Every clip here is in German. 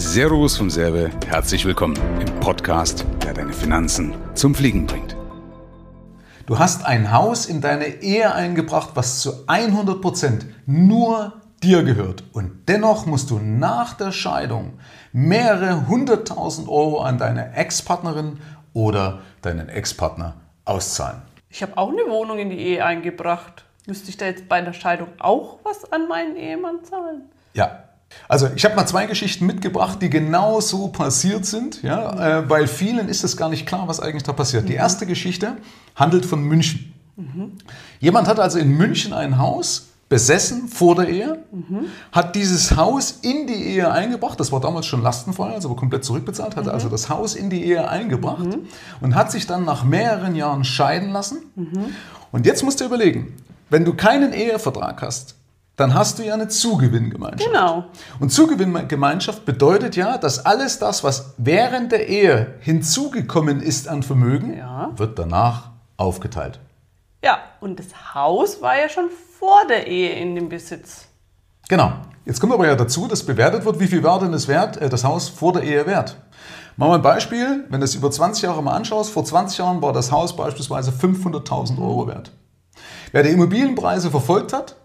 Servus vom Serbe, herzlich willkommen im Podcast, der deine Finanzen zum Fliegen bringt. Du hast ein Haus in deine Ehe eingebracht, was zu 100% nur dir gehört. Und dennoch musst du nach der Scheidung mehrere hunderttausend Euro an deine Ex-Partnerin oder deinen Ex-Partner auszahlen. Ich habe auch eine Wohnung in die Ehe eingebracht. Müsste ich da jetzt bei der Scheidung auch was an meinen Ehemann zahlen? Ja. Also ich habe mal zwei Geschichten mitgebracht, die genau so passiert sind, ja, äh, weil vielen ist es gar nicht klar, was eigentlich da passiert. Die erste Geschichte handelt von München. Jemand hat also in München ein Haus besessen vor der Ehe, hat dieses Haus in die Ehe eingebracht, das war damals schon lastenfrei, also komplett zurückbezahlt, hat also das Haus in die Ehe eingebracht und hat sich dann nach mehreren Jahren scheiden lassen. Und jetzt musst du überlegen, wenn du keinen Ehevertrag hast, dann hast du ja eine Zugewinngemeinschaft. Genau. Und Zugewinngemeinschaft bedeutet ja, dass alles das, was während der Ehe hinzugekommen ist an Vermögen, Ja. wird danach aufgeteilt. Ja, und das Haus war ja schon vor der Ehe in dem Besitz. Genau. Jetzt kommt aber ja dazu, dass bewertet wird, wie viel war denn das, wert, äh, das Haus vor der Ehe wert. Machen wir ein Beispiel, wenn du es über 20 Jahre mal anschaust, vor 20 Jahren war das Haus beispielsweise 500.000 Euro wert. Wer die Immobilienpreise verfolgt hat,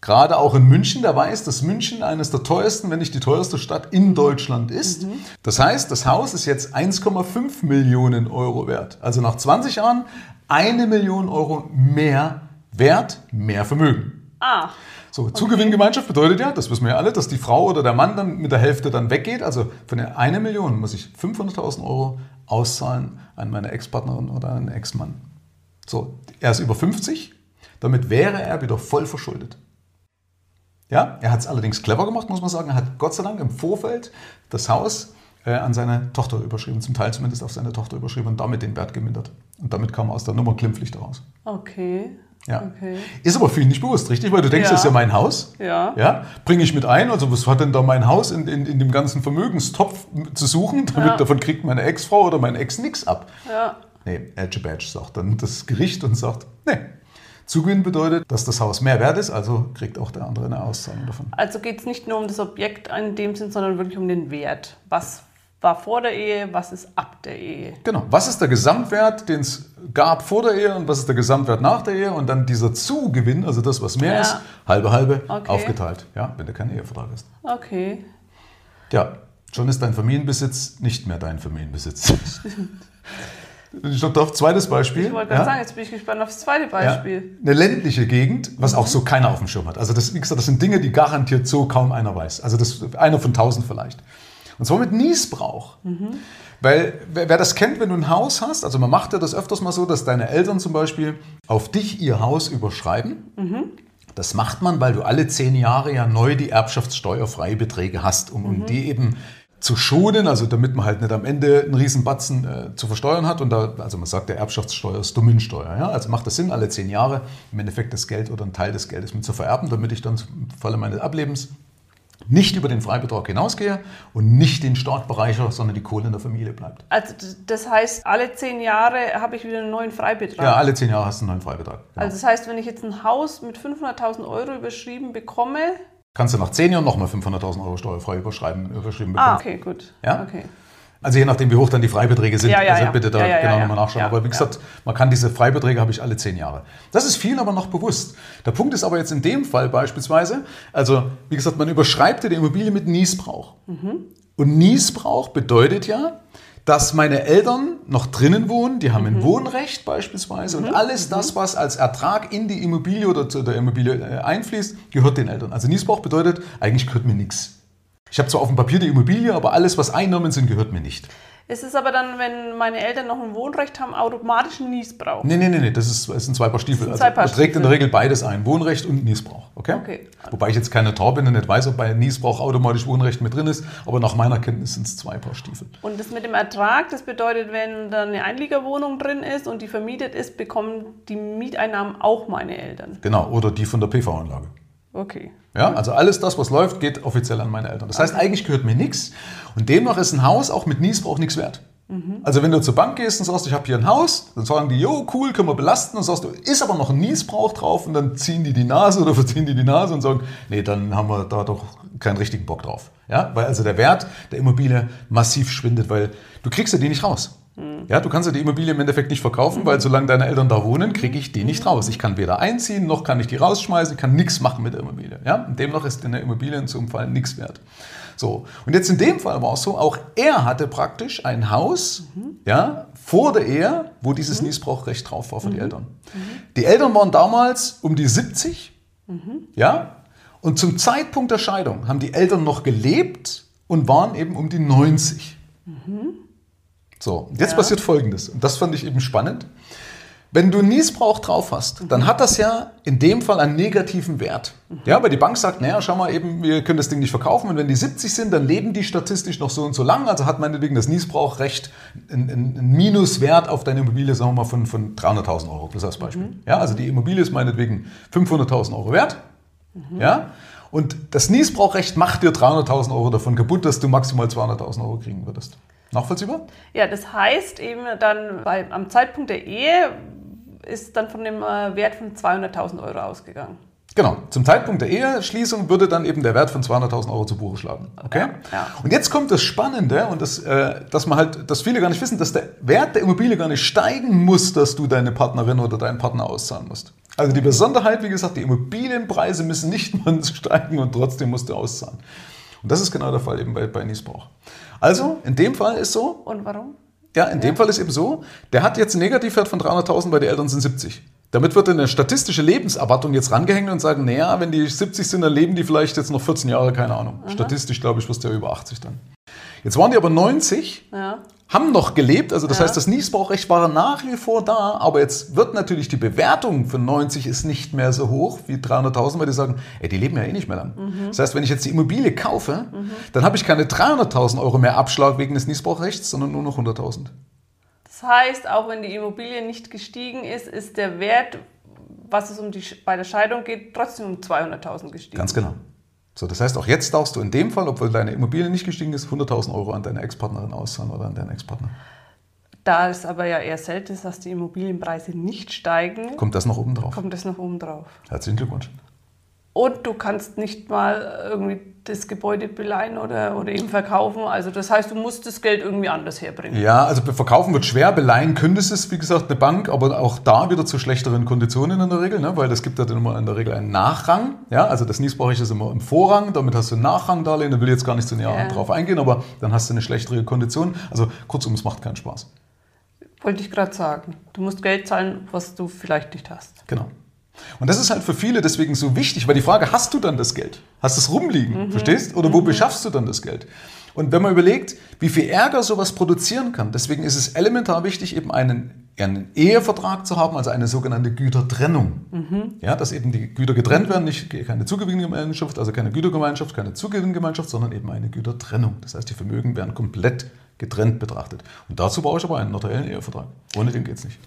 gerade auch in München, der weiß, dass München eines der teuersten, wenn nicht die teuerste Stadt in Deutschland ist. Das heißt, das Haus ist jetzt 1,5 Millionen Euro wert. Also nach 20 Jahren eine Million Euro mehr Wert, mehr Vermögen. Ah, So, Zugewinngemeinschaft bedeutet ja, das wissen wir ja alle, dass die Frau oder der Mann dann mit der Hälfte dann weggeht. Also von der eine Million muss ich 500.000 Euro auszahlen an meine Ex-Partnerin oder einen Ex-Mann. So, er ist über 50, damit wäre er wieder voll verschuldet. Ja, er hat es allerdings clever gemacht, muss man sagen. Er hat Gott sei Dank im Vorfeld das Haus äh, an seine Tochter überschrieben, zum Teil zumindest auf seine Tochter überschrieben und damit den Wert gemindert. Und damit kam er aus der Nummer glimpflich daraus. okay. Ja. Okay. Ist aber vielen nicht bewusst, richtig? Weil du denkst, Ja. das ist ja mein Haus. Ja. Ja, bringe ich mit ein. Also was hat denn da mein Haus in, in, in dem ganzen Vermögenstopf zu suchen? Damit Ja. davon kriegt meine Ex-Frau oder mein Ex nichts ab. Ja. Nee, Edge Badge sagt dann das Gericht und sagt, nee. Zugewinn bedeutet, dass das Haus mehr wert ist, also kriegt auch der andere eine Auszahlung davon. Also geht es nicht nur um das Objekt in dem Sinn, sondern wirklich um den Wert. Was war vor der Ehe, was ist ab der Ehe? Genau. Was ist der Gesamtwert, den es gab vor der Ehe und was ist der Gesamtwert nach der Ehe? Und dann dieser Zugewinn, also das, was mehr Ja. ist, halbe halbe, Okay. aufgeteilt. Ja, wenn du keinen Ehevertrag hast. Okay. Ja, schon ist dein Familienbesitz nicht mehr dein Familienbesitz. Ich noch drauf, zweites Beispiel. Ich wollte gerade ja? sagen, jetzt bin ich gespannt aufs zweite Ja, Beispiel. eine ländliche Gegend, was auch so keiner auf dem Schirm hat. Also das, wie gesagt, das sind Dinge, die garantiert so kaum einer weiß. Also das einer von tausend vielleicht. Und zwar mit Niesbrauch. Weil wer, wer das kennt, wenn du ein Haus hast, also man macht ja das öfters mal so, dass deine Eltern zum Beispiel auf dich ihr Haus überschreiben. Das macht man, weil du alle zehn Jahre ja neu die erbschaftssteuerfreie Beträge hast, um, um die eben zu schonen, also damit man halt nicht am Ende einen riesen Batzen äh, zu versteuern hat. Und da, also man sagt, der Erbschaftssteuer ist Dominsteuer. Ja? Also macht das Sinn, alle zehn Jahre im Endeffekt das Geld oder einen Teil des Geldes mit zu vererben, damit ich dann im Falle meines Ablebens nicht über den Freibetrag hinausgehe und nicht den Staat bereichere, sondern die Kohle in der Familie bleibt. Also das heißt, alle zehn Jahre habe ich wieder einen neuen Freibetrag. Ja, alle zehn Jahre hast du einen neuen Freibetrag. Genau. Also das heißt, wenn ich jetzt ein Haus mit 500.000 Euro überschrieben bekomme... Kannst du nach zehn Jahren nochmal 500.000 Euro steuerfrei überschreiben, überschrieben bekommen. Ah, okay, gut. Ja? Okay. Also je nachdem, wie hoch dann die Freibeträge sind. Ja, ja, also bitte da Ja, genau nochmal nachschauen. Aber wie gesagt, man kann diese Freibeträge habe ich alle zehn Jahre. Das ist vielen aber noch bewusst. Der Punkt ist aber jetzt in dem Fall beispielsweise, also wie gesagt, man überschreibt ja die Immobilie mit Niesbrauch. Mhm. Und Niesbrauch bedeutet ja, dass meine Eltern noch drinnen wohnen, die haben Mhm. ein Wohnrecht beispielsweise und alles das, was als Ertrag in die Immobilie oder zu der Immobilie äh, einfließt, gehört den Eltern. Also Niesbrauch bedeutet, eigentlich gehört mir nichts. Ich habe zwar auf dem Papier die Immobilie, aber alles, was Einnahmen sind, gehört mir nicht. Ist es aber dann, wenn meine Eltern noch ein Wohnrecht haben, automatisch ein Niesbrauch? Nee, nee, nee, nee, das, ist, das sind zwei Paar Stiefel. Das Also zwei Paar man trägt in der Stiefel. Regel beides ein, Wohnrecht und Niesbrauch. Okay? Okay. Wobei ich jetzt keine Tor bin und nicht weiß, ob bei Niesbrauch automatisch Wohnrecht mit drin ist, aber nach meiner Kenntnis sind es zwei Paar Stiefel. Und das mit dem Ertrag, das bedeutet, wenn da eine Einliegerwohnung drin ist und die vermietet ist, bekommen die Mieteinnahmen auch meine Eltern. Genau, oder die von der PV-Anlage. Okay. Ja, also alles das, was läuft, geht offiziell an meine Eltern. Das heißt, eigentlich gehört mir nichts und demnach ist ein Haus auch mit Niesbrauch nichts wert. Also wenn du zur Bank gehst und sagst, ich habe hier ein Haus, dann sagen die, jo, cool, können wir belasten. Und sagst du, ist aber noch ein Niesbrauch drauf und dann ziehen die die Nase oder verziehen die die Nase und sagen, nee, dann haben wir da doch keinen richtigen Bock drauf. Ja, weil also der Wert der Immobilie massiv schwindet, weil du kriegst ja die nicht raus. Ja, du kannst ja die Immobilie im Endeffekt nicht verkaufen, weil solange deine Eltern da wohnen, kriege ich die nicht raus. Ich kann weder einziehen, noch kann ich die rausschmeißen, ich kann nichts machen mit der Immobilie. Ja, und demnach ist in der Immobilie in so einem Fall nichts wert. So, und jetzt in dem Fall war es so, auch er hatte praktisch ein Haus, ja, vor der Ehe, wo dieses Niesbrauchrecht drauf war für die Eltern. Die Eltern waren damals um die 70, ja, und zum Zeitpunkt der Scheidung haben die Eltern noch gelebt und waren eben um die 90. So, jetzt Ja. passiert Folgendes, und das fand ich eben spannend. Wenn du Niesbrauch drauf hast, dann hat das ja in dem Fall einen negativen Wert. Ja, weil die Bank sagt, naja, schau mal eben, wir können das Ding nicht verkaufen und wenn die 70 sind, dann leben die statistisch noch so und so lang, also hat meinetwegen das Niesbrauchrecht einen, einen Minuswert auf deine Immobilie, sagen wir mal, von, von 300.000 Euro, das als Beispiel. Ja, also die Immobilie ist meinetwegen 500.000 Euro wert. Ja, und das Niesbrauchrecht macht dir 300.000 Euro davon kaputt, dass du maximal 200.000 Euro kriegen würdest. Nachvollziehbar? Ja, das heißt eben dann bei, am Zeitpunkt der Ehe ist dann von dem äh, Wert von 200.000 Euro ausgegangen. Genau. Zum Zeitpunkt der Eheschließung würde dann eben der Wert von 200.000 Euro zu Buche schlagen. Okay? Ja, ja. Und jetzt kommt das Spannende und das, äh, dass man halt, dass viele gar nicht wissen, dass der Wert der Immobilie gar nicht steigen muss, dass du deine Partnerin oder deinen Partner auszahlen musst. Also die Besonderheit, wie gesagt, die Immobilienpreise müssen nicht mal steigen und trotzdem musst du auszahlen. Und das ist genau der Fall eben bei, bei Niesbrauch. Also, in dem Fall ist so, Und warum? ja, in dem Fall ist eben so, der hat jetzt einen Negativwert von 300.000, weil die Eltern sind 70. Damit wird eine statistische Lebenserwartung jetzt rangehängt und sagen, naja, wenn die 70 sind, dann leben die vielleicht jetzt noch 14 Jahre, keine Ahnung. Statistisch, glaube ich, wirst du ja über 80 dann. Jetzt waren die aber 90, Ja. Haben noch gelebt, also das Ja. heißt, das Niesbrauchrecht war nach wie vor da, aber jetzt wird natürlich die Bewertung von 90 ist nicht mehr so hoch wie 300.000, weil die sagen, ey, die leben ja eh nicht mehr lang. Das heißt, wenn ich jetzt die Immobilie kaufe, dann habe ich keine 300.000 Euro mehr Abschlag wegen des Niesbrauchrechts, sondern nur noch 100.000. Das heißt, auch wenn die Immobilie nicht gestiegen ist, ist der Wert, was es um die, bei der Scheidung geht, trotzdem um 200.000 gestiegen. Ganz genau. So, das heißt, auch jetzt darfst du in dem Fall, obwohl deine Immobilie nicht gestiegen ist, 100.000 Euro an deine Ex-Partnerin auszahlen oder an deinen Ex-Partner. Da es aber ja eher selten ist, dass die Immobilienpreise nicht steigen, Kommt das noch oben drauf? kommt das noch oben drauf. Herzlichen Glückwunsch. Und du kannst nicht mal irgendwie das Gebäude beleihen oder, oder eben verkaufen. Also das heißt, du musst das Geld irgendwie anders herbringen. Ja, also verkaufen wird schwer, beleihen könntest es, wie gesagt, eine Bank, aber auch da wieder zu schlechteren Konditionen in der Regel, ne? weil das gibt ja dann immer in der Regel einen Nachrang. Ja, also das Niesbrauchrecht ist immer im Vorrang, damit hast du ein Nachrangdarlehen, da will ich jetzt gar nicht so näher Ja. drauf eingehen, aber dann hast du eine schlechtere Kondition. Also kurzum, es macht keinen Spaß. Wollte ich gerade sagen. Du musst Geld zahlen, was du vielleicht nicht hast. Genau. Und das ist halt für viele deswegen so wichtig, weil die Frage, hast du dann das Geld? Hast du es rumliegen, verstehst? Oder wo beschaffst du dann das Geld? Und wenn man überlegt, wie viel Ärger sowas produzieren kann, deswegen ist es elementar wichtig, eben einen, einen Ehevertrag zu haben, also eine sogenannte Gütertrennung. Ja, dass eben die Güter getrennt werden, nicht keine Zugewinngemeinschaft, also keine Gütergemeinschaft, keine Zugewinngemeinschaft, sondern eben eine Gütertrennung. Das heißt, die Vermögen werden komplett getrennt betrachtet. Und dazu brauche ich aber einen notariellen Ehevertrag. Ohne den geht es nicht.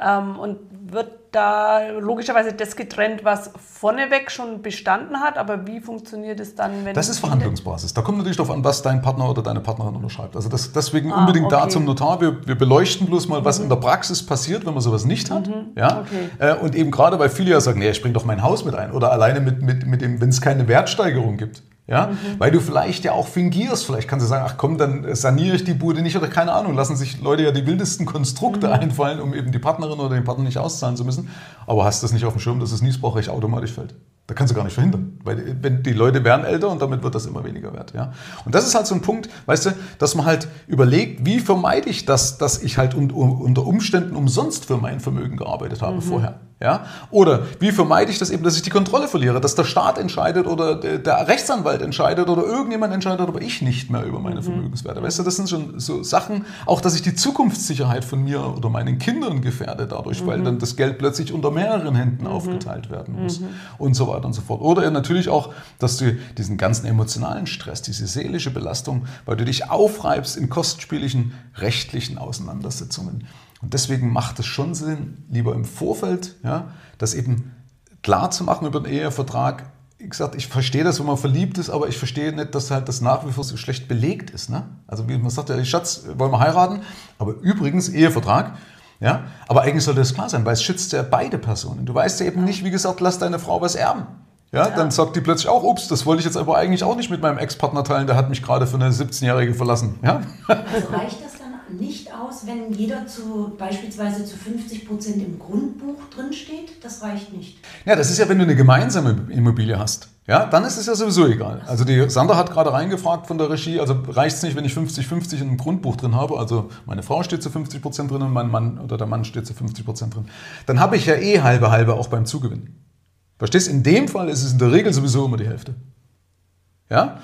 Ähm, und wird da logischerweise das getrennt, was vorneweg schon bestanden hat, aber wie funktioniert es dann, wenn... Das ist Verhandlungsbasis. Da kommt natürlich darauf an, was dein Partner oder deine Partnerin unterschreibt. Also das, deswegen Ah, unbedingt da okay. zum Notar. Wir, wir beleuchten bloß mal, was in der Praxis passiert, wenn man sowas nicht hat. Ja? Okay. Äh, Und eben gerade, weil viele ja sagen, nee, ich bring doch mein Haus mit ein. Oder alleine mit, mit, mit dem, wenn es keine Wertsteigerung gibt. Ja? Weil du vielleicht ja auch fingierst. Vielleicht kannst du sagen, ach komm, dann saniere ich die Bude nicht oder keine Ahnung. Lassen sich Leute ja die wildesten Konstrukte einfallen, um eben die Partnerin oder den Partner nicht auszahlen zu müssen. Aber hast das nicht auf dem Schirm, dass das Niesbrauchrecht automatisch fällt. Da kannst du gar nicht verhindern. Weil wenn die Leute werden älter und damit wird das immer weniger wert. Ja? Und das ist halt so ein Punkt, weißt du, dass man halt überlegt, wie vermeide ich das, dass ich halt un, un, unter Umständen umsonst für mein Vermögen gearbeitet habe vorher. Ja? Oder wie vermeide ich das eben, dass ich die Kontrolle verliere, dass der Staat entscheidet oder der, der Rechtsanwalt entscheidet oder irgendjemand entscheidet, aber ich nicht mehr über meine Vermögenswerte. Weißt du, das sind schon so Sachen, auch dass ich die Zukunftssicherheit von mir oder meinen Kindern gefährde dadurch, weil dann das Geld plötzlich unter mehreren Händen aufgeteilt werden muss und so weiter und so fort. Oder natürlich auch, dass du diesen ganzen emotionalen Stress, diese seelische Belastung, weil du dich aufreibst in kostspieligen rechtlichen Auseinandersetzungen. Und deswegen macht es schon Sinn, lieber im Vorfeld, ja, das eben klar zu machen über den Ehevertrag, wie gesagt, ich verstehe das, wenn man verliebt ist, aber ich verstehe nicht, dass halt das nach wie vor so schlecht belegt ist. Ne? Also wie man sagt, ja, Schatz, wollen wir heiraten? Aber übrigens, Ehevertrag, ja, aber eigentlich sollte das klar sein, weil es schützt ja beide Personen. Du weißt ja eben nicht, wie gesagt, lass deine Frau was erben. Ja, ja, dann sagt die plötzlich auch, ups, das wollte ich jetzt aber eigentlich auch nicht mit meinem Ex-Partner teilen, der hat mich gerade für eine 17-Jährige verlassen. Ja? Also reicht das nicht aus, wenn jeder zu beispielsweise zu 50 Prozent im Grundbuch drinsteht? Das reicht nicht. Ja, das ist ja, wenn du eine gemeinsame Immobilie hast. Ja, dann ist es ja sowieso egal. Also die Sander hat gerade reingefragt von der Regie, also reicht es nicht, wenn ich 50-50 in einem Grundbuch drin habe, also meine Frau steht zu 50 Prozent drin und mein Mann oder der Mann steht zu 50 Prozent drin. Dann habe ich ja eh halbe halbe auch beim Zugewinn. Verstehst? In dem Fall ist es in der Regel sowieso immer die Hälfte. Ja?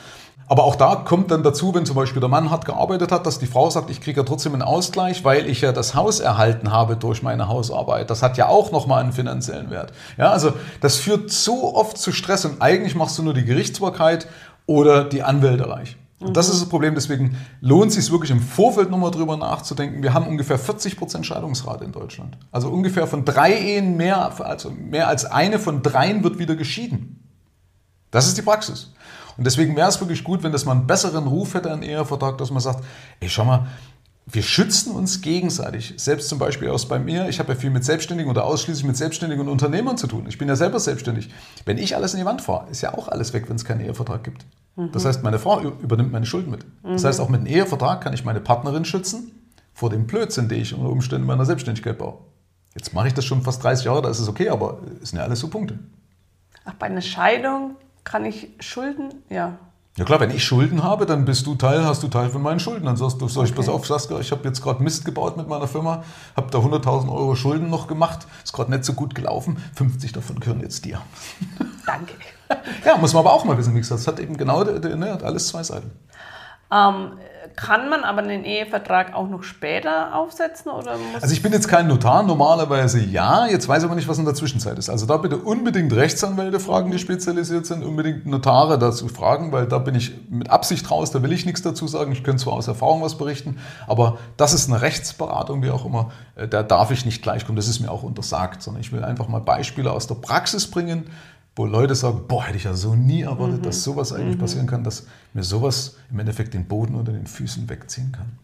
Aber auch da kommt dann dazu, wenn zum Beispiel der Mann hart gearbeitet hat, dass die Frau sagt, ich kriege ja trotzdem einen Ausgleich, weil ich ja das Haus erhalten habe durch meine Hausarbeit. Das hat ja auch nochmal einen finanziellen Wert. Ja, also das führt so oft zu Stress und eigentlich machst du nur die Gerichtsbarkeit oder die Anwälte reich. Und das ist das Problem, deswegen lohnt es sich wirklich im Vorfeld nochmal drüber nachzudenken. Wir haben ungefähr 40 Prozent Scheidungsrate in Deutschland. Also ungefähr von drei Ehen mehr, also mehr als eine von dreien wird wieder geschieden. Das ist die Praxis. Und deswegen wäre es wirklich gut, wenn das mal einen besseren Ruf hätte, ein Ehevertrag, dass man sagt, ey, schau mal, wir schützen uns gegenseitig. Selbst zum Beispiel aus bei mir, ich habe ja viel mit Selbstständigen oder ausschließlich mit Selbstständigen und Unternehmern zu tun. Ich bin ja selber selbstständig. Wenn ich alles in die Wand fahre, ist ja auch alles weg, wenn es keinen Ehevertrag gibt. Mhm. Das heißt, meine Frau übernimmt meine Schulden mit. Mhm. Das heißt, auch mit einem Ehevertrag kann ich meine Partnerin schützen vor dem Blödsinn, den ich unter Umständen meiner Selbstständigkeit baue. Jetzt mache ich das schon fast 30 Jahre, da ist es okay, aber es sind ja alles so Punkte. Ach, bei einer Scheidung kann ich Schulden, ja. Ja klar, wenn ich Schulden habe, dann bist du Teil, hast du Teil von meinen Schulden. Dann sagst du, soll ich, okay. pass auf, Saskia, ich habe jetzt gerade Mist gebaut mit meiner Firma, habe da 100.000 Euro Schulden noch gemacht, ist gerade nicht so gut gelaufen, 50 davon gehören jetzt dir. Danke. ja, muss man aber auch mal wissen, wie gesagt, das hat eben genau, ne, hat alles zwei Seiten. Ähm, kann man aber den Ehevertrag auch noch später aufsetzen? Oder also ich bin jetzt kein Notar, normalerweise ja. Jetzt weiß ich aber nicht, was in der Zwischenzeit ist. Also da bitte unbedingt Rechtsanwälte fragen, die spezialisiert sind, unbedingt Notare dazu fragen, weil da bin ich mit Absicht raus, da will ich nichts dazu sagen. Ich könnte zwar aus Erfahrung was berichten, aber das ist eine Rechtsberatung, wie auch immer. Äh, da darf ich nicht gleich kommen, das ist mir auch untersagt, sondern ich will einfach mal Beispiele aus der Praxis bringen, wo Leute sagen, boah, hätte ich ja so nie erwartet, mhm. dass sowas eigentlich mhm. passieren kann, dass mir sowas im Endeffekt den Boden unter den Füßen wegziehen kann.